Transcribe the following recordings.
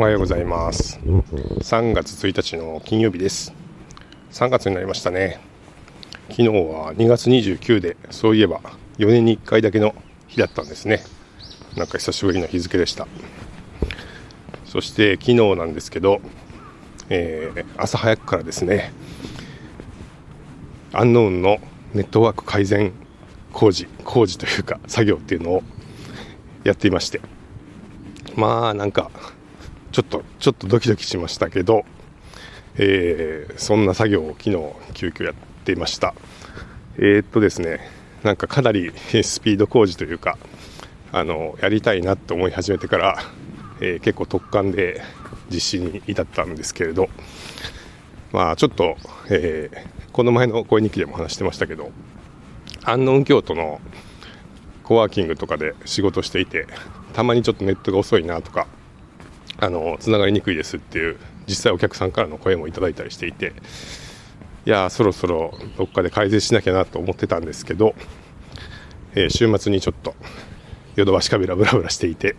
おはようございます。3月1日の金曜日です。3月になりましたね。昨日は2月29でそういえば4年に1回だけの日だったんですね。なんか久しぶりの日付でした。そして昨日なんですけど、えー、朝早くからですねアンノーンのネットワーク改善工事工事というか作業っていうのをやっていまして。まあなんかちょっとちょっとドキドキしましたけど、えー、そんな作業を昨日急遽やっていました。えー、っとですねなんかかなりスピード工事というかあのやりたいなと思い始めてから、えー、結構突貫で実施に至ったんですけれどまあちょっと、えー、この前の声日記でも話してましたけど安納京都のコワーキングとかで仕事していてたまにちょっとネットが遅いなとかあのつながりにくいですっていう実際お客さんからの声もいただいたりしていていやそろそろどっかで改善しなきゃなと思ってたんですけど、えー、週末にちょっとヨドバシカメラブラブラしていて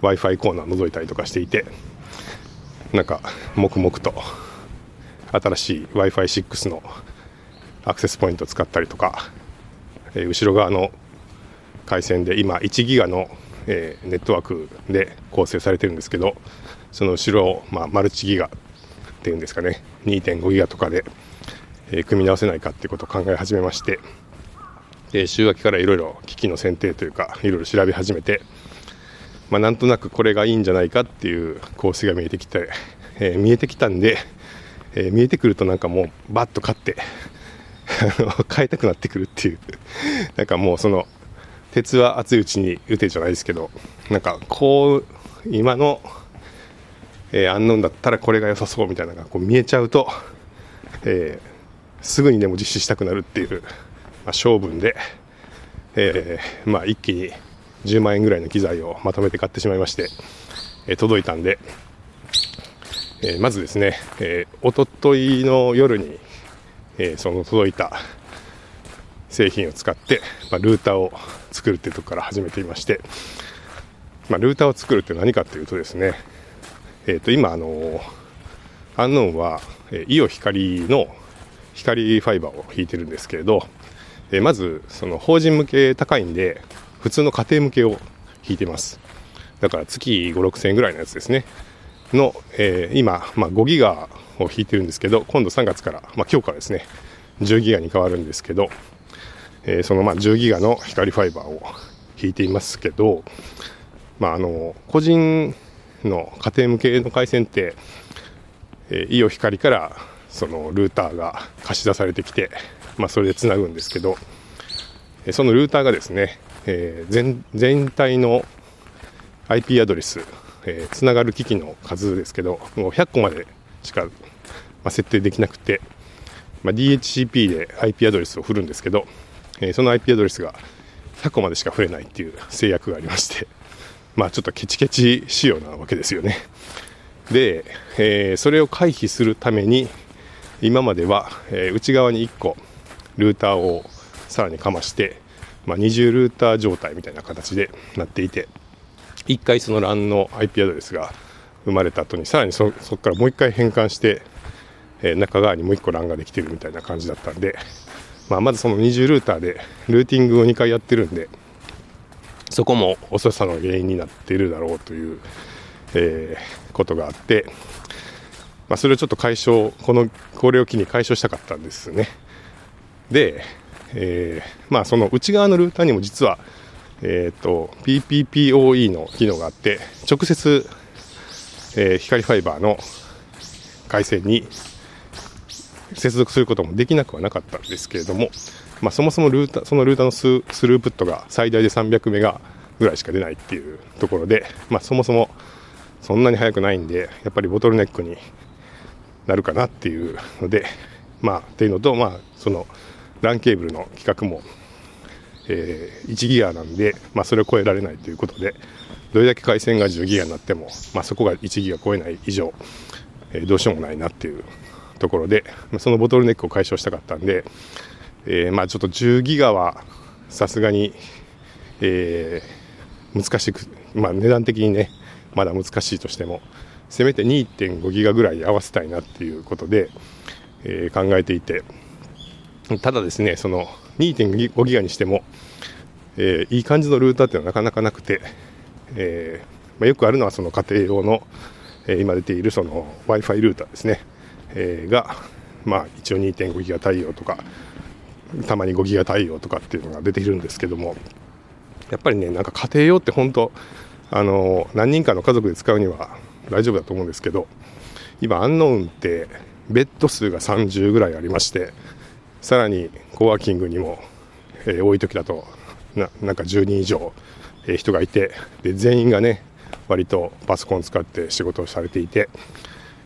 w i f i コーナー覗いたりとかしていてなんか黙々と新しい w i f i 6のアクセスポイントを使ったりとか、えー、後ろ側の回線で今1ギガの、えー、ネットワークで構成されてるんですけどその後ろを、まあ、マルチギガっていうんですかね2.5ギガとかで、えー、組み直せないかっていうことを考え始めまして、で週明けからいろいろ機器の選定というかいろいろ調べ始めて、まあ、なんとなくこれがいいんじゃないかっていう構成が見えてきて、えー、見えてきたんで、え見えてくるとなんかもうバッと買って変えたくなってくるっていうなんかもうその鉄は熱いうちに打てじゃないですけどなんかこう今の、えー、アンノンだったらこれが良さそうみたいなのがこう見えちゃうと、えー、すぐにでも実施したくなるっていう、まあ、性分で、えー、まあ、一気に10万円ぐらいの機材をまとめて買ってしまいまして、え届いたんで、えまずですね、えー、おとといの夜に、えその届いた製品を使って、まあ、ルーターを作るっていうところから始めていまして、まあ、ルーターを作るって何かというとですね、えー、と今あのアンノーンは、えイオ光の光ファイバーを引いてるんですけれど、え、まずその法人向け高いんで普通の家庭向けを引いてます。だから月5 6千円ぐらいのやつですね。の、えー、今、まあ、5ギガを引いてるんですけど今度3月から、まあ、今日からですね10ギガに変わるんですけど、えー、そのまあ10ギガの光ファイバーを引いていますけど、まあ、あの個人の家庭向けの回線って、えー、イオ光からそのルーターが貸し出されてきて、まあ、それでつなぐんですけど、えそのルーターがですね、えー、全全体の IP アドレス、えー、つながる機器の数ですけどもう100個までしか、まあ、設定できなくて、まあ、DHCP で IP アドレスを振るんですけどえー、その IP アドレスが100個までしか増えないっていう制約がありまして、まあちょっとケチケチ仕様なわけですよね。で、えー、それを回避するために、今までは、えー、内側に1個ルーターをさらにかまして、まあ、二重ルーター状態みたいな形でなっていて、1回その LAN の IP アドレスが生まれた後に、さらにそこからもう1回変換して、えー、中側にもう1個 LAN ができてるみたいな感じだったんで、まあ、まずその二重ルーターでルーティングを2回やってるんでそこも遅さの原因になっているだろうという、えー、ことがあって、まあ、それをちょっと解消このこれを機に解消したかったんですね。で、えー、まあ、その内側のルーターにも実は、えっーと、PPPoE の機能があって直接、えー、光ファイバーの回線に接続することもできなくはなかったんですけれども、まあ、そもそもルータそのルーターのススループットが最大で300メガぐらいしか出ないっていうところで、まあ、そもそもそんなに速くないんでやっぱりボトルネックになるかなっていうので、まあ、っていうのと、まあ、その LAN ケーブルの規格も、えー、1ギガなんで、まあ、それを超えられないということでどれだけ回線が10ギガになっても、まあ、そこが1ギガ超えない以上、えー、どうしようもないなっていうところで、そのボトルネックを解消したかったんで、えー、まあちょっと10ギガはさすがに、えー、難しく、まあ値段的にね、まだ難しいとしても、せめて2.5ギガぐらい合わせたいなっていうことで、えー、考えていてただですねその2.5ギガにしても、えー、いい感じのルーターっていうのはなかなかなくて、えー、まあ、よくあるのはその家庭用の、え今出ているその w i f i ルーターですね、えが、まあ、一応2.5ギガ対応とかたまに5ギガ対応とかっていうのが出ているんですけどもやっぱりねなんか家庭用って本当あの何人かの家族で使うには大丈夫だと思うんですけど今アンノーンってベッド数が30ぐらいありましてさらにコワーキングにも、えー、多い時だとななんか10人以上、えー、人がいてで全員がね割とパソコン使って仕事をされていて、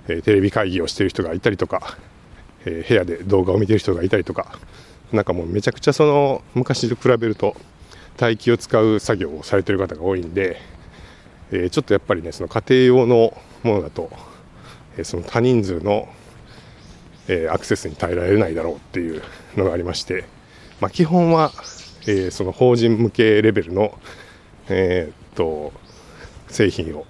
え、テレビ会議をしている人がいたりとか、え部屋で動画を見ている人がいたりとかなんかもうめちゃくちゃその昔と比べると待機を使う作業をされている方が多いんで、え、ちょっとやっぱりねその家庭用のものだと、え、その多人数の、え、アクセスに耐えられないだろうっていうのがありまして、まあ、基本は、えその法人向けレベルの、えっと製品を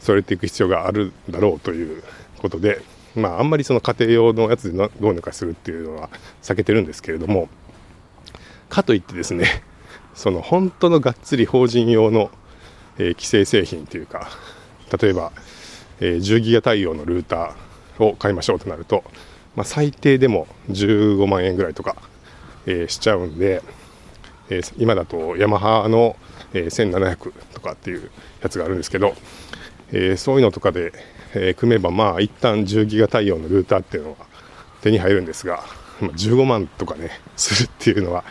揃えていく必要があるだろうということで、まあ、あんまりその家庭用のやつでどうにかするっていうのは避けてるんですけれどもかといってですねその本当のがっつり法人用の、えー、既製製品というか例えば、えー、10ギガ対応のルーターを買いましょうとなると、まあ、最低でも15万円ぐらいとか、えー、しちゃうんで、えー、今だとヤマハの、えー、1700とかっていうやつがあるんですけど、えー、そういうのとかで、えー、組めばまあ一旦10ギガ対応のルーターっていうのは手に入るんですが、まあ、15万とかねするっていうのは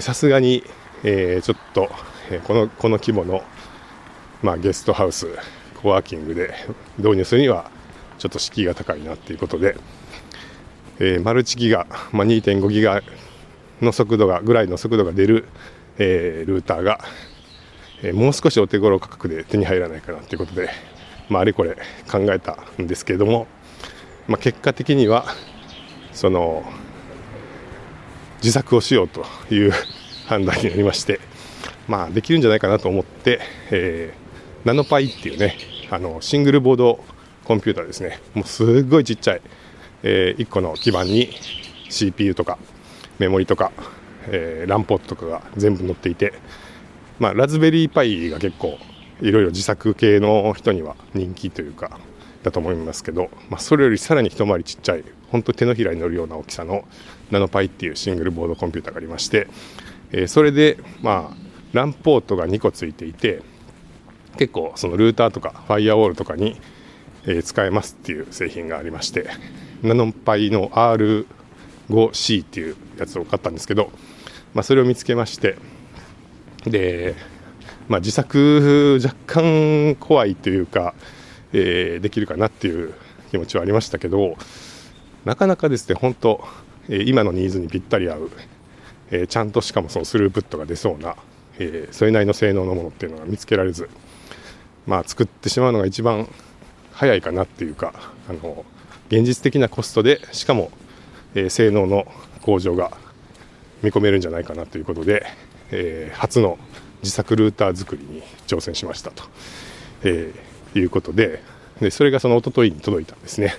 さすがに、えー、ちょっと、えー、このこの規模の、まあ、ゲストハウスコワーキングで導入するにはちょっと敷居が高いなっていうことで、えー、マルチギガ、まあ、2.5ギガの速度がぐらいの速度が出る、えー、ルーターが、え、もう少しお手頃価格で手に入らないかなということで、まあ、あれこれ考えたんですけれども、まあ、結果的にはその自作をしようという判断になりまして、まあ、できるんじゃないかなと思って、えー、ナノパイっていうねあのシングルボードコンピューターですね。もうすごいちっちゃい、えー、1個の基板に CPU とかメモリとか、えー、ランポートとかが全部載っていて、まあ、ラズベリーパイが結構いろいろ自作系の人には人気というかだと思いますけど、まあ、それよりさらに一回りちっちゃい本当手のひらに乗るような大きさのナノパイっていうシングルボードコンピューターがありまして、えー、それでまあランポートが2個ついていて結構そのルーターとかファイアウォールとかに、え、使えますっていう製品がありましてナノパイの R5C っていうやつを買ったんですけど、まあ、それを見つけましてで、まあ、自作若干怖いというか、えー、できるかなっていう気持ちはありましたけどなかなかですね本当、え、今のニーズにぴったり合う、え、ちゃんとしかもそのスループットが出そうな、えそれなりの性能のものっていうのが見つけられずまあ作ってしまうのが一番早いかなっていうかあの現実的なコストでしかも、え性能の向上が見込めるんじゃないかなということで、え初の自作ルーター作りに挑戦しましたと、えいうことででそれがその一昨日に届いたんですね。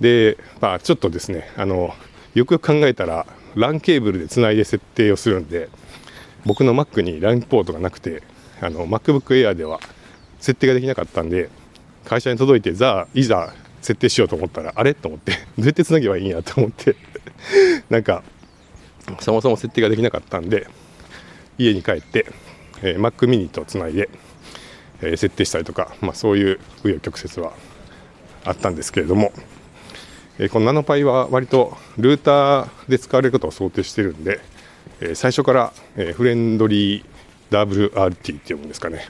で、まあ、ちょっとですねあのよくよく考えたら LAN ケーブルでつないで設定をするんで僕の Mac に LAN ポートがなくてあの MacBook Air では設定ができなかったんで会社に届いてざいざ設定しようと思ったらあれ？と思ってどうやってつなげばいいんや？と思ってなんかそもそも設定ができなかったんで家に帰って、えー、Mac mini とつないでえ設定したりとか、まあ、そういう紆余曲折はあったんですけれども、えこのナノパイは割とルーターで使われることを想定してるんで、え最初から、えフレンドリー WRT っていうんですかね、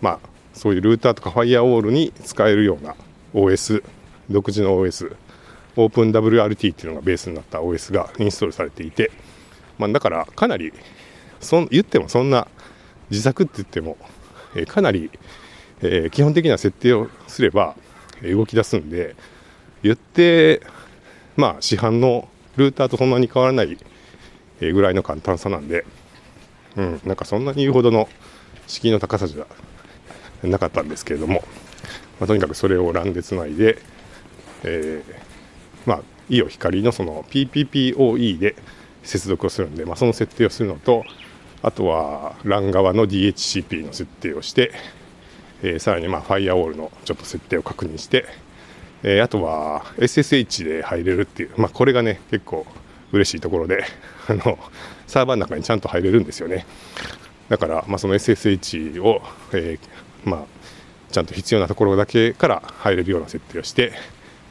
まあ、そういうルーターとかファイアウォールに使えるような OS 独自の OS オープン WRT っていうのがベースになった OS がインストールされていて、まあ、だからかなりそん言ってもそんな自作って言ってもえかなり、え基本的な設定をすればえ動き出すんで言ってまあ市販のルーターとそんなに変わらないぐらいの簡単さなんで、うん、なんかそんなに言うほどの敷居の高さじゃなかったんですけれども、まあ、とにかくそれを LAN でつないで、えー、まあ、イオ光のその PPPoE で接続をするんで、まあ、その設定をするのと、あとは LAN 側の DHCP の設定をして、えー、さらにまあファイアウォールのちょっと設定を確認して、えー、あとは SSH で入れるっていう、まあ、これがね結構嬉しいところで あのサーバーの中にちゃんと入れるんですよね。だから、まあ、その SSH を、えー、まあ、ちゃんと必要なところだけから入れるような設定をして、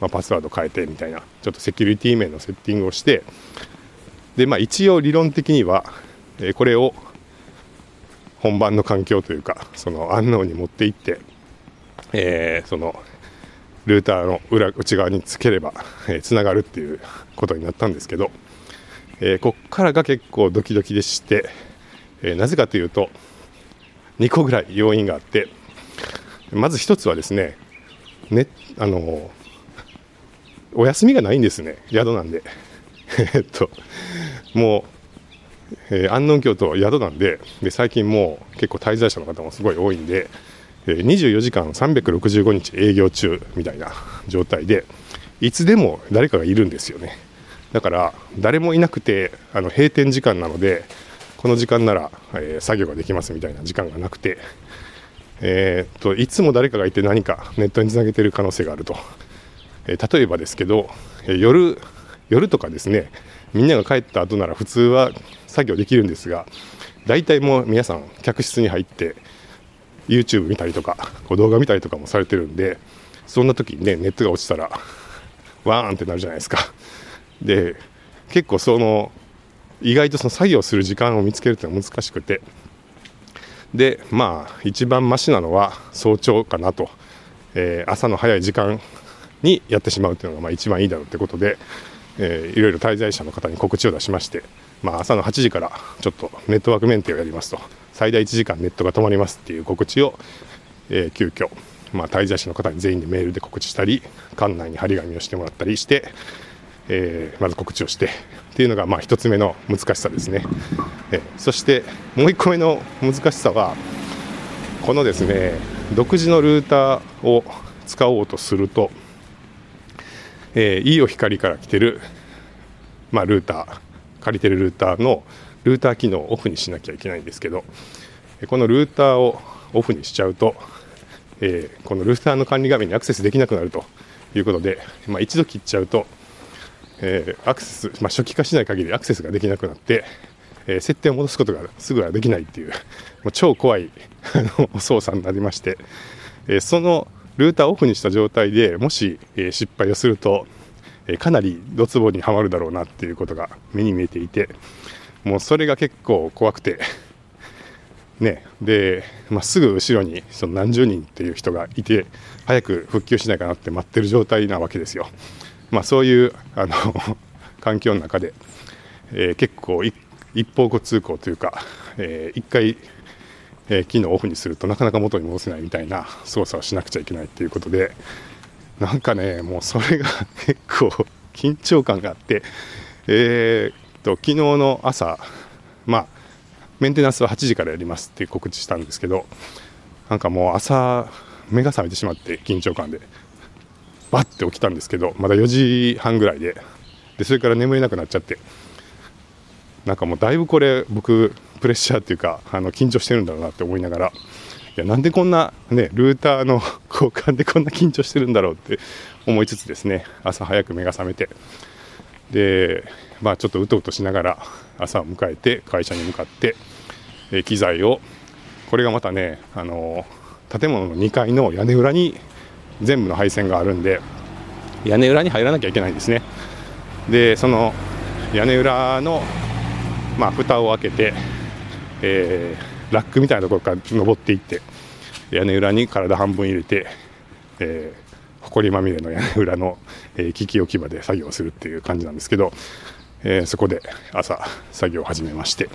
まあ、パスワード変えてみたいなちょっとセキュリティ面のセッティングをしてで、まあ、一応理論的には、え、これを本番の環境というかその安納に持っていって、えー、そのルーターの裏内側につければつな、えー、がるっていうことになったんですけど、えー、こっからが結構ドキドキでして、え、なぜかというと2個ぐらい要因があってまず1つはですねねあのお休みがないんですね宿なんで。えっともう、えー、安納京都宿なんでで最近もう結構滞在者の方もすごい多いんでえ24時間365日営業中みたいな状態でいつでも誰かがいるんですよね。だから誰もいなくてあの閉店時間なのでこの時間なら、えー、作業ができますみたいな時間がなくて、えー、といつも誰かがいて何かネットにつなげてる可能性があると、えー、例えばですけど、え、夜夜とかですねみんなが帰った後なら普通は作業できるんですが大体もう皆さん客室に入って YouTube 見たりとかこう動画見たりとかもされてるんでそんな時にねネットが落ちたらワーンってなるじゃないですか。で結構その意外とその作業する時間を見つけるってのは難しくて。でまあ一番マシなのは早朝かなと、えー、朝の早い時間にやってしまうっていうのがまあ一番いいだろうってことで、えー、いろいろ滞在者の方に告知を出しまして、まあ、朝の8時からちょっとネットワークメンテをやりますと。最大1時間ネットが止まりますっていう告知を、えー、急遽まあ、滞在者の方に全員でメールで告知したり館内に張り紙をしてもらったりして、えー、まず告知をしてっていうのがまあ1つ目の難しさですね、えー、そしてもう1個目の難しさはこのですね独自のルーターを使おうとすると、えー、いいお光から来てる、まあ、ルーター。借りてるルーターのルーター機能をオフにしなきゃいけないんですけどこのルーターをオフにしちゃうと、えー、このルーターの管理画面にアクセスできなくなるということで、まあ、一度切っちゃうと、えー、アクセス、まあ、初期化しない限りアクセスができなくなって、えー、設定を戻すことがすぐはできないっていう、もう超怖い操作になりまして、えそのルーターをオフにした状態でもし、え失敗をすると、えかなりドツボにはまるだろうなっていうことが目に見えていて、もうそれが結構怖くて ねで、まあ、すぐ後ろにその何十人っていう人がいて早く復旧しないかなって待ってる状態なわけですよ。まあ、そういうあの 環境の中で、えー、結構一方向通行というか、えー、一回、えー、機能をオフにするとなかなか元に戻せないみたいな操作をしなくちゃいけないっていうことでなんかねもうそれが結構緊張感があって、えー、と昨日の朝、まあ、メンテナンスは8時からやりますって告知したんですけど、なんかもう朝、目が覚めてしまって、緊張感で、バッて起きたんですけど、まだ4時半ぐらいで、でそれから眠れなくなっちゃって、なんかもうだいぶこれ、僕、プレッシャーっていうか、あの緊張してるんだろうなって思いながら、いやなんでこんな、ね、ルーターの 交換でこんな緊張してるんだろうって思いつつですね、朝早く目が覚めて、で、まあ、ちょっとうとうとしながら朝を迎えて会社に向かって、え機材をこれがまたね、あの建物の2階の屋根裏に全部の配線があるんで屋根裏に入らなきゃいけないんですね。でその屋根裏の、まあ、蓋を開けて、え、ラックみたいなところから登っていって屋根裏に体半分入れて、えー埃まみれの屋根裏の、えー、機器置き場で作業するっていう感じなんですけど、えー、そこで朝作業を始めまして。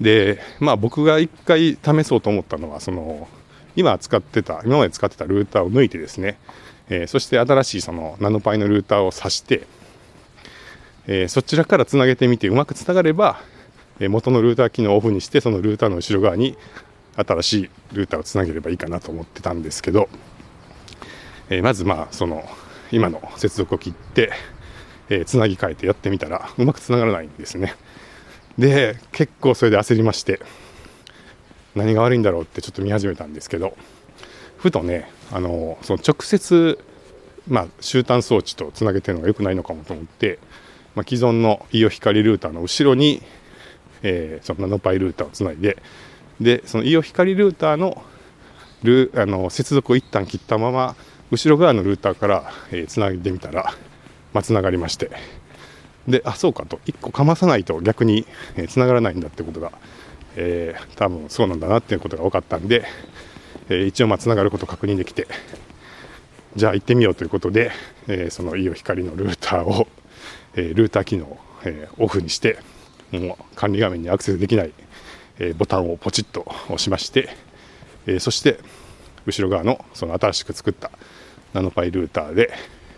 でまあ僕が1回試そうと思ったのはその今使ってた今まで使ってたルーターを抜いてですね、えー、そして新しいそのナノパイのルーターを挿して、えー、そちらからつなげてみてうまくつながれば、え、元のルーター機能をオフにしてそのルーターの後ろ側に新しいルーターをつなげればいいかなと思ってたんですけど、え、まずまあその今の接続を切って、えー、つなぎ替えてやってみたらうまくつながらないんですね。で結構それで焦りまして何が悪いんだろうってちょっと見始めたんですけどふとねあのその直接まあ、終端装置とつなげてるのが良くないのかもと思って、まあ、既存のイオ光ルーターの後ろに、えー、そのナノパイルーターをつないで。でそのイオ光ルーターのルあの接続を一旦切ったまま後ろ側のルーターから、えー、つないでみたら、まあ、つながりまして。であそうかと。1個かまさないと逆に、えー、つながらないんだってことが、えー、多分そうなんだなっていうことが分かったんで、えー、一応まあつながること確認できて。じゃあ行ってみようということで、えー、そのイオ光のルーターを、えー、ルーター機能を、えー、オフにしてもう管理画面にアクセスできない、えボタンをポチッと押しまして、えそして後ろ側のその新しく作ったナノパイルーターで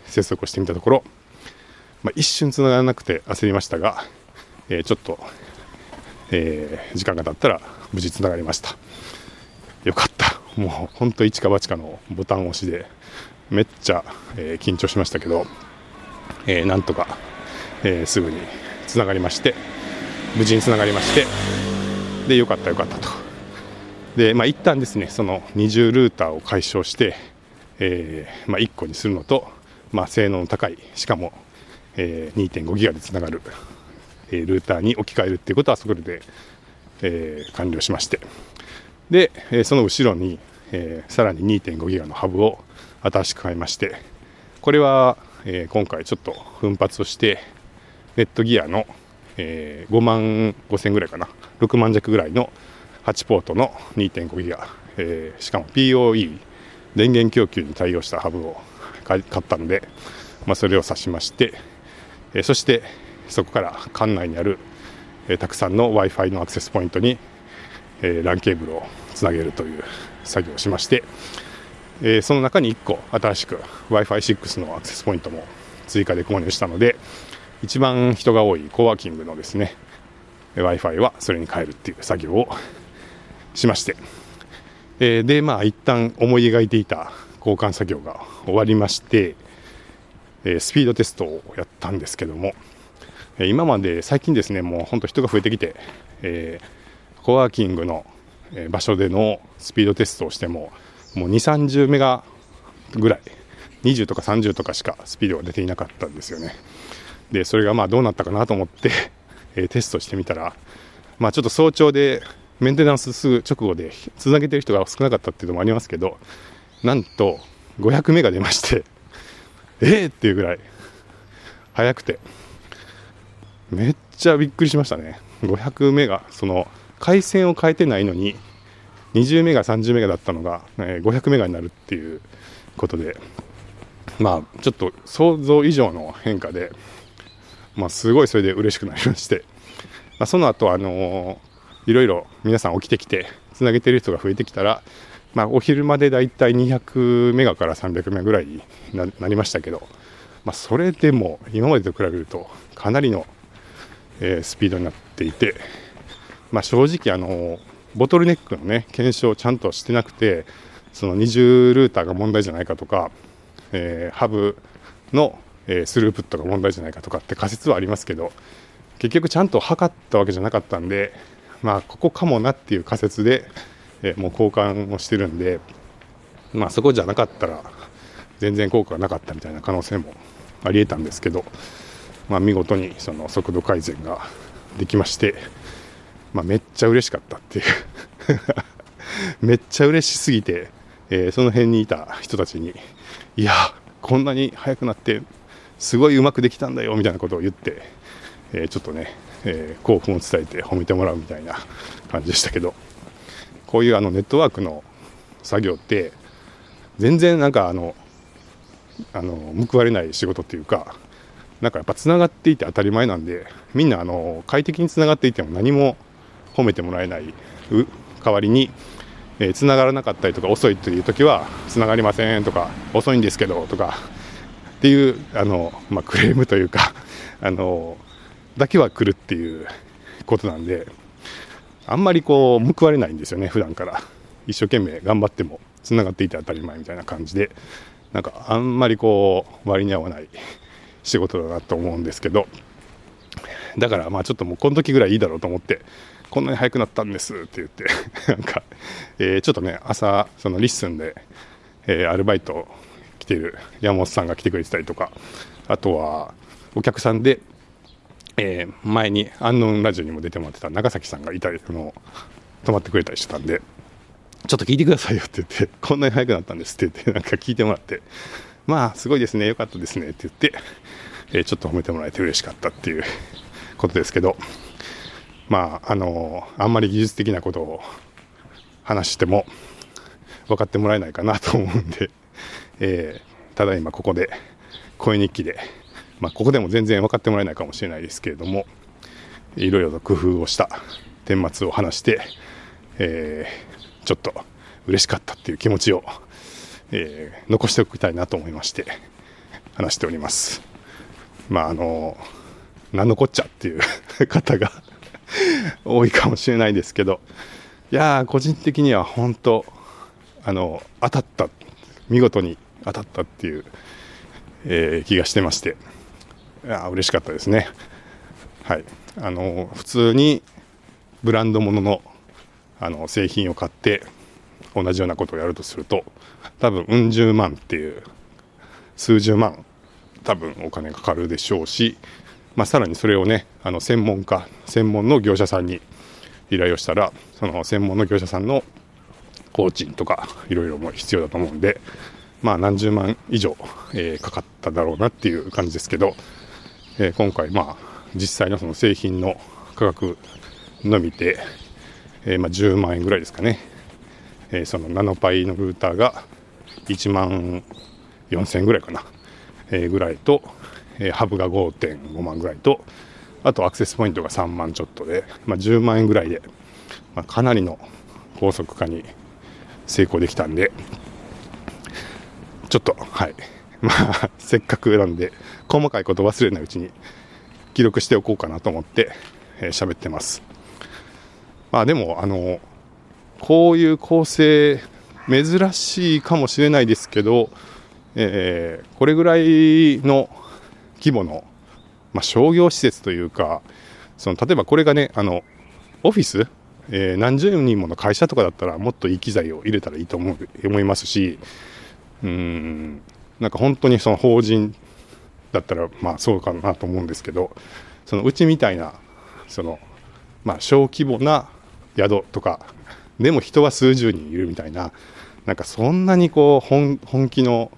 接続をしてみたところ、まあ、一瞬つながらなくて焦りましたが、えちょっと、え時間が経ったら無事つながりました。よかった。もう本当一か八かのボタン押しでめっちゃ、え、緊張しましたけど、えー、なんとか、え、すぐにつながりまして無事につながりまして。でよかったよかったと。でまあ一旦ですねその二重ルーターを解消して、えーまあ、1個にするのと、まあ、性能の高いしかも、えー、2.5ギガでつながる、えー、ルーターに置き換えるっていうことはそこで、えー、完了しまして。で、えー、その後ろに、えー、さらに2.5ギガのハブを新しく買いましてこれは、えー、今回ちょっと奮発をしてネットギアの、えー、5万5000ぐらいかな。6万弱ぐらいの8ポートの2.5ギガ、えー、しかも POE 電源供給に対応したハブを買ったので、まあ、それを指しまして、えー、そしてそこから館内にある、えー、たくさんの w i f i のアクセスポイントに、えー、LAN ケーブルをつなげるという作業をしまして、えー、その中に1個新しく w i f i 6のアクセスポイントも追加で購入したので一番人が多いコワーキングのですね w i f i はそれに変えるっていう作業をしまして、えー、でまあ一旦思い描いていた交換作業が終わりまして、えー、スピードテストをやったんですけども、え今まで最近ですねもう本当人が増えてきて、えー、コワーキングの場所でのスピードテストをしてももう2、30メガぐらい、20とか30とかしかスピードが出ていなかったんですよね。で、それがまあどうなったかなと思って えテストしてみたら、まあちょっと早朝でメンテナンスすぐ直後でつなげてる人が少なかったっていうのもありますけど、なんと500メガ出まして、えーっていうぐらい速くて、めっちゃびっくりしましたね。500メガ、その回線を変えてないのに、20メガ、30メガだったのが、え、500メガになるっていうことで、まあ、ちょっと想像以上の変化で、まあ、すごいそれで嬉しくなりまして、まあ、その後、あのー、いろいろ皆さん起きてきて、つなげてる人が増えてきたら、まあ、お昼までだいたい200メガから300メガぐらいになりましたけど、まあ、それでも今までと比べるとかなりの、えー、スピードになっていて、まあ、正直、あの、ボトルネックのね検証をちゃんとしてなくてその二重ルーターが問題じゃないかとか、えー、ハブの、え、スループットが問題じゃないかとかって仮説はありますけど結局ちゃんと測ったわけじゃなかったんでまあここかもなっていう仮説で、え、もう交換をしてるんでまあそこじゃなかったら全然効果がなかったみたいな可能性もありえたんですけど、まあ、見事にその速度改善ができまして、まあ、めっちゃ嬉しかったっていう。めっちゃ嬉しすぎて、えー、その辺にいた人たちにいやこんなに速くなってすごいうまくできたんだよみたいなことを言って、えー、ちょっとね、えー、興奮を伝えて褒めてもらうみたいな感じでしたけどこういうあのネットワークの作業って全然なんかあのあの報われない仕事っていうかなんかやっぱつながっていて当たり前なんでみんなあの快適につながっていても何も褒めてもらえない代わりにえー、繋がらなかったりとか遅いという時は繋がりませんとか遅いんですけどとかっていうあの、まあ、クレームというか あのだけは来るっていうことなんであんまりこう報われないんですよね普段から。一生懸命頑張ってもつながっていて当たり前みたいな感じで。なんかあんまりこう割に合わない仕事だなと思うんですけど。だからまあちょっともうこの時ぐらいいいだろうと思ってこんなに早くなったんですって言って なんか、えー、ちょっとね朝そのリッスンで、えー、アルバイトてる山本さんが来てくれてたりとか。あとはお客さんで、えー、前にアンノンラジオにも出てもらってた長崎さんがいたりの泊まってくれたりしてたんでちょっと聞いてくださいよって言って こんなに早くなったんですって言ってなんか聞いてもらってまあすごいですねよかったですねって言って、えちょっと褒めてもらえて嬉しかったっていう ことですけどまああのあんまり技術的なことを話しても分かってもらえないかなと思うんで、えー、ただいまここで声日記で、まあ、ここでも全然分かってもらえないかもしれないですけれどもいろいろと工夫をした顛末を話して、えー、ちょっと嬉しかったっていう気持ちを、えー、残しておきたいなと思いまして話しております。まああの何のこっちゃっていう 方が 多いかもしれないですけどいや個人的には本当あの当たった見事に当たったっていう、えー、気がしてまして。いや嬉しかったですね。はい。あの普通にブランド物のあの製品を買って同じようなことをやるとすると多分うん十万っていう数十万多分お金かかるでしょうしまあ、さらにそれをねあの専門家専門の業者さんに依頼をしたらその専門の業者さんの工賃とかいろいろも必要だと思うんでまあ何十万以上、えー、かかっただろうなっていう感じですけど、えー、今回まあ実際のその製品の価格のみで、えー、まあ10万円ぐらいですかね、えそのナノパイのルーターが1万4000円ぐらいかな、えぐらいとえハブが5.5万ぐらいとあとアクセスポイントが3万ちょっとで、まあ、10万円ぐらいで、まあ、かなりの高速化に成功できたんでちょっとはい。まあせっかくなんで細かいこと忘れないうちに記録しておこうかなと思って喋、えー、ってます。まあでもあのこういう構成珍しいかもしれないですけど、えー、これぐらいの規模の、まあ、商業施設というかその例えばこれがねあのオフィス、えー、何十人もの会社とかだったらもっといい機材を入れたらいいと思う思いますしうん。なん。か本当にその法人だったらまあそうかなと思うん。ですけどそのうちみたいなそのまあ小規模な宿とかでも人は数十人いるみたいななん。かそん。なにこう本気の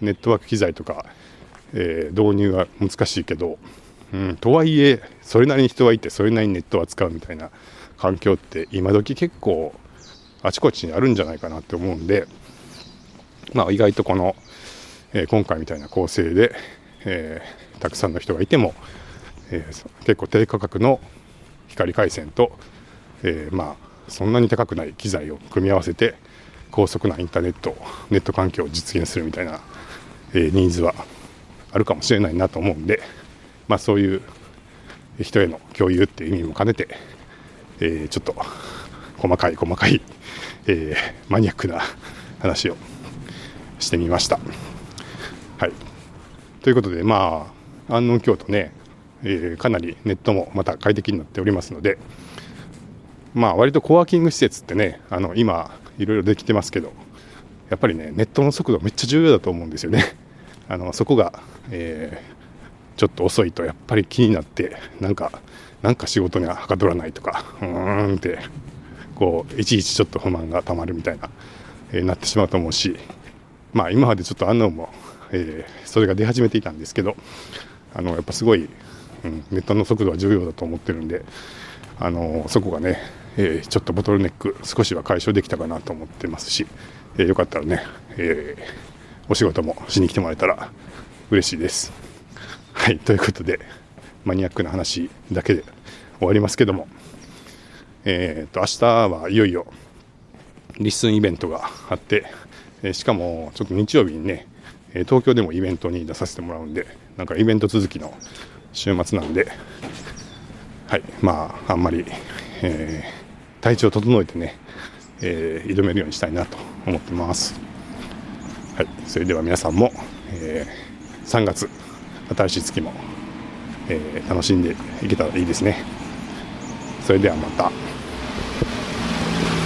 ネットワーク機材とかえー、導入は難しいけど、うん、とはいえそれなりに人はいてそれなりにネットは使うみたいな環境って今時結構あちこちにあるん。じゃないかなって思うん。で、まあ、意外とこの、えー、今回みたいな構成で、えー、たくさんの人がいても、えー、結構低価格の光回線と、えまあそんなに高くない機材を組み合わせて高速なインターネットネット環境を実現するみたいな、えニーズはあるかもしれないなと思うんで、まあ、そういう人への共有っていう意味も兼ねて、え、ちょっと細かい細かい、え、マニアックな話をしてみました。はい、ということでまあ安納京都ね、えー、かなりネットもまた快適になっておりますのでまあ割とコワーキング施設ってねあの今いろいろできてますけどやっぱりねネットの速度めっちゃ重要だと思うんですよね。あのそこが、えー、ちょっと遅いとやっぱり気になってなんかなんか仕事にははかどらないとかうーんってこういちいちちょっと不満がたまるみたいな、えー、なってしまうと思うしまあ今までちょっとあんのも、えー、それが出始めていたんですけどあのやっぱすごい、うん、ネットの速度は重要だと思ってるんであのそこがね、えー、ちょっとボトルネック少しは解消できたかなと思ってますし、えー、よかったらね、えお仕事もしに来てもらえたら嬉しいです。はい、ということで、マニアックな話だけで終わりますけども、えっ、ー、と、明日はいよいよリッスンイベントがあって、えしかもちょっと日曜日にね、え東京でもイベントに出させてもらうんで、なんかイベント続きの週末なんで、はい、まあ、あんまり、えー、体調を整えてね、えー挑めるようにしたいなと思ってます。はい、それでは皆さんも、えー3月新しい月も、えー楽しんでいけたらいいですね。それではまた。